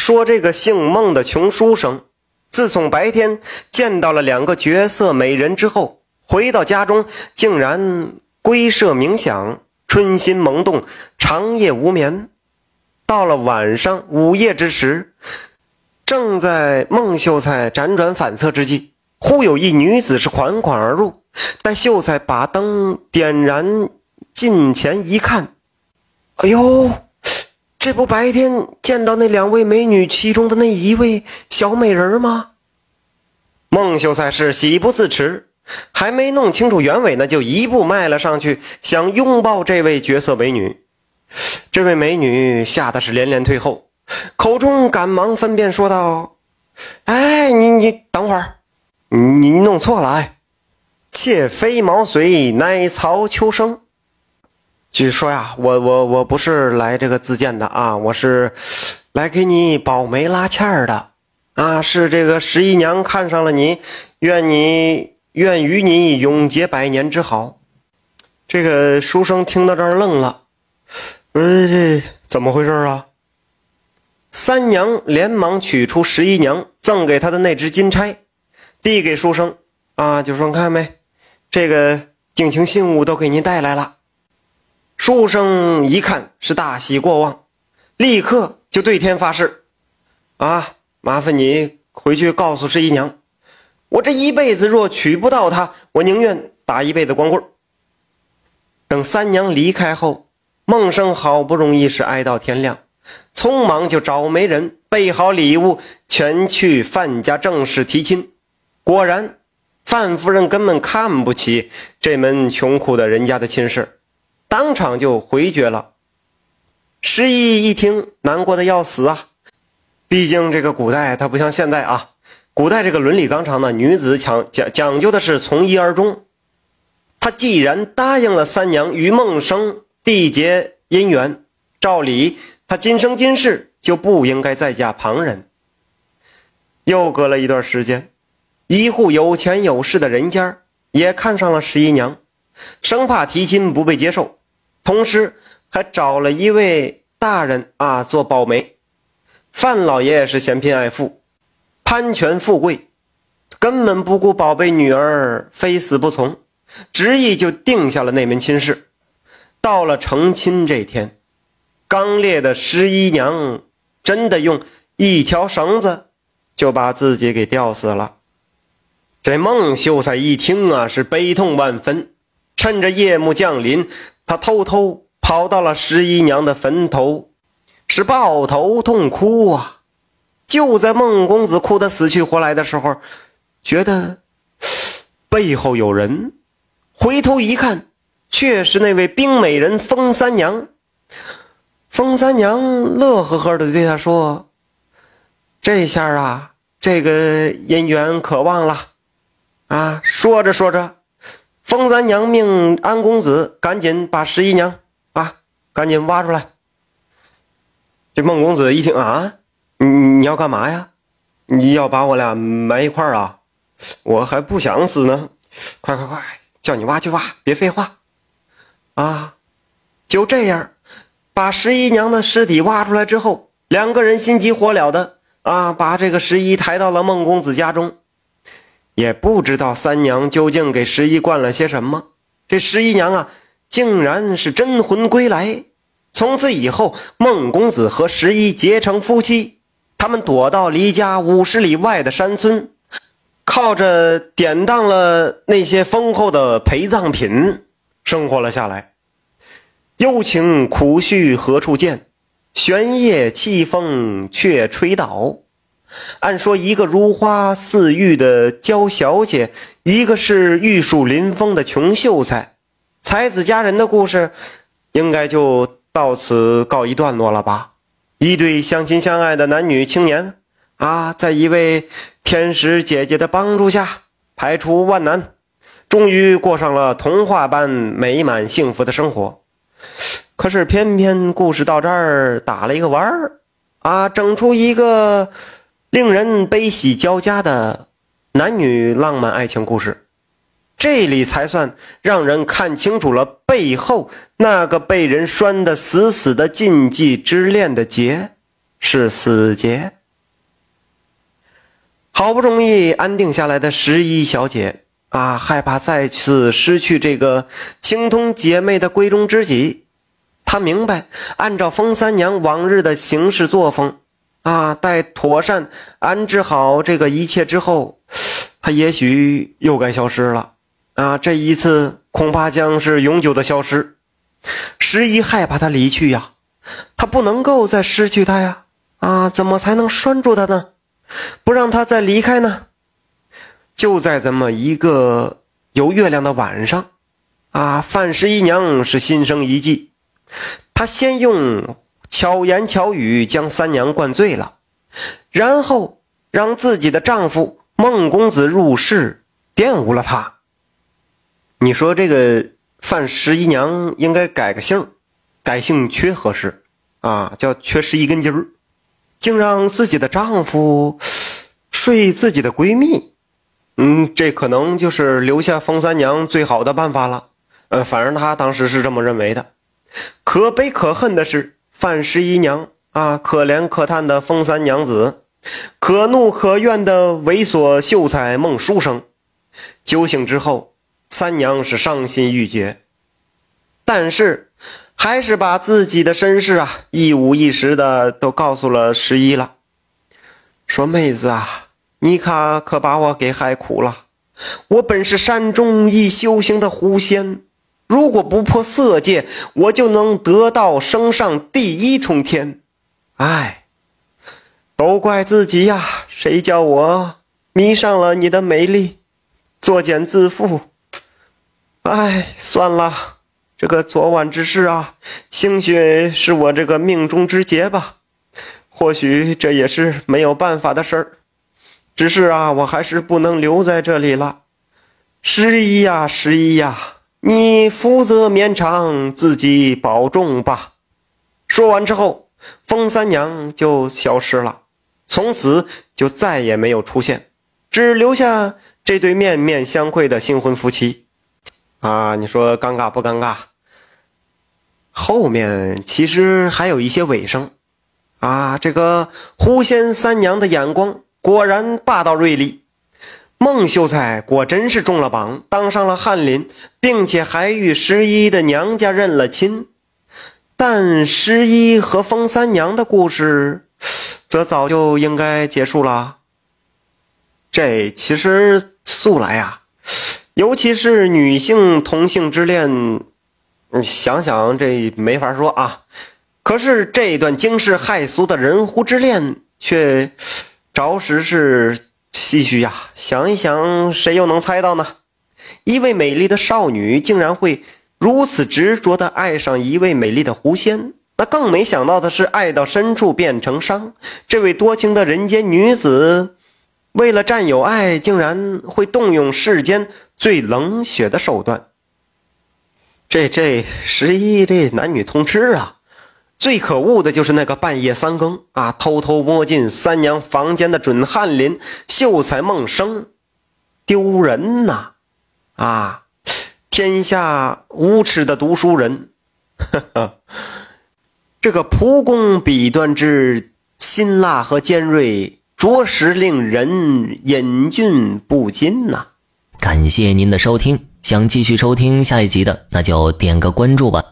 说这个姓孟的穷书生，自从白天见到了两个绝色美人之后，回到家中竟然归舍冥想，春心萌动，长夜无眠。到了晚上午夜之时，正在孟秀才辗转反侧之际，忽有一女子是款款而入。待秀才把灯点燃，近前一看，哎呦！这不白天见到那两位美女其中的那一位小美人吗？孟秀才是喜不自持，还没弄清楚原委呢，就一步迈了上去，想拥抱这位绝色美女。这位美女吓得是连连退后，口中赶忙分辨说道：“哎，你你等会儿，你弄错了，哎，妾非毛遂，乃曹秋生。”据说呀，我我我不是来这个自荐的啊，我是来给你保媒拉纤儿的啊。是这个十一娘看上了你，愿你愿与你永结百年之好。这个书生听到这儿愣了，呃，这怎么回事啊？三娘连忙取出十一娘赠给他的那只金钗，递给书生啊，就说看没，这个定情信物都给您带来了。书生一看是大喜过望，立刻就对天发誓：“啊，麻烦你回去告诉十一娘，我这一辈子若娶不到她，我宁愿打一辈子光棍。”等三娘离开后，孟生好不容易是挨到天亮，匆忙就找媒人备好礼物，前去范家正式提亲。果然，范夫人根本看不起这门穷苦的人家的亲事。当场就回绝了。十一一听，难过的要死啊！毕竟这个古代它不像现在啊，古代这个伦理纲常呢，女子讲讲讲究的是从一而终。他既然答应了三娘与梦生缔结姻缘，照理他今生今世就不应该再嫁旁人。又隔了一段时间，一户有钱有势的人家也看上了十一娘，生怕提亲不被接受。同时还找了一位大人啊做保媒，范老爷是嫌贫爱富，攀权富贵，根本不顾宝贝女儿非死不从，执意就定下了那门亲事。到了成亲这天，刚烈的十一娘真的用一条绳子就把自己给吊死了。这孟秀才一听啊，是悲痛万分，趁着夜幕降临。他偷偷跑到了十一娘的坟头，是抱头痛哭啊！就在孟公子哭得死去活来的时候，觉得背后有人，回头一看，却是那位冰美人风三娘。风三娘乐呵呵的对他说：“这下啊，这个姻缘可忘了啊！”说着说着。风三娘命安公子赶紧把十一娘啊，赶紧挖出来。这孟公子一听啊，你你要干嘛呀？你要把我俩埋一块儿啊？我还不想死呢！快快快，叫你挖就挖，别废话啊！就这样，把十一娘的尸体挖出来之后，两个人心急火燎的啊，把这个十一抬到了孟公子家中。也不知道三娘究竟给十一灌了些什么，这十一娘啊，竟然是真魂归来。从此以后，孟公子和十一结成夫妻，他们躲到离家五十里外的山村，靠着典当了那些丰厚的陪葬品生活了下来。幽情苦绪何处见？玄夜凄风却吹倒。按说，一个如花似玉的娇小姐，一个是玉树临风的穷秀才，才子佳人的故事，应该就到此告一段落了吧？一对相亲相爱的男女青年啊，在一位天使姐姐的帮助下，排除万难，终于过上了童话般美满幸福的生活。可是，偏偏故事到这儿打了一个弯儿啊，整出一个。令人悲喜交加的男女浪漫爱情故事，这里才算让人看清楚了背后那个被人拴得死死的禁忌之恋的结。是死劫。好不容易安定下来的十一小姐啊，害怕再次失去这个情同姐妹的闺中知己。她明白，按照风三娘往日的行事作风啊，待妥善安置好这个一切之后，他也许又该消失了啊！这一次恐怕将是永久的消失。十一害怕他离去呀，他不能够再失去他呀！啊，怎么才能拴住他呢？不让他再离开呢？就在这么一个有月亮的晚上，啊，范十一娘是心生一计，她先用巧言巧语将三娘灌醉了，然后让自己的丈夫孟公子入室玷污了她。你说这个？范十一娘应该改个姓，改姓缺合适啊，叫缺失一根筋儿，竟让自己的丈夫睡自己的闺蜜，嗯，这可能就是留下风三娘最好的办法了。呃，反正她当时是这么认为的。可悲可恨的是，范十一娘啊，可怜可叹的风三娘子，可怒可怨的猥琐秀才孟书生，酒醒之后。三娘是伤心欲绝，但是还是把自己的身世啊一五一十的都告诉了十一了。说妹子啊，你可可把我给害苦了。我本是山中一修行的狐仙，如果不破色戒，我就能得道升上第一重天。哎，都怪自己呀！谁叫我迷上了你的美丽，作茧自缚。哎，算了，这个昨晚之事啊，兴许是我这个命中之劫吧。或许这也是没有办法的事儿。只是啊，我还是不能留在这里了。十一呀，十一呀，你福泽绵长，自己保重吧。说完之后，风三娘就消失了，从此就再也没有出现，只留下这对面面相窥的新婚夫妻。啊，你说尴尬不尴尬？后面其实还有一些尾声，啊，这个狐仙三娘的眼光果然霸道锐利，孟秀才果真是中了榜，当上了翰林，并且还与十一的娘家认了亲。但十一和风三娘的故事，则早就应该结束了。这其实素来呀。尤其是女性同性之恋，想想这没法说啊。可是这段惊世骇俗的人狐之恋，却着实是唏嘘呀。想一想，谁又能猜到呢？一位美丽的少女竟然会如此执着地爱上一位美丽的狐仙，那更没想到的是，爱到深处变成伤。这位多情的人间女子。为了占有爱，竟然会动用世间最冷血的手段。这这十一这男女通吃啊！最可恶的就是那个半夜三更啊，偷偷摸进三娘房间的准翰林秀才孟生，丢人呐！啊，天下无耻的读书人！呵呵，这个蒲公笔端之辛辣和尖锐。着实令人忍俊不禁呐！感谢您的收听，想继续收听下一集的，那就点个关注吧。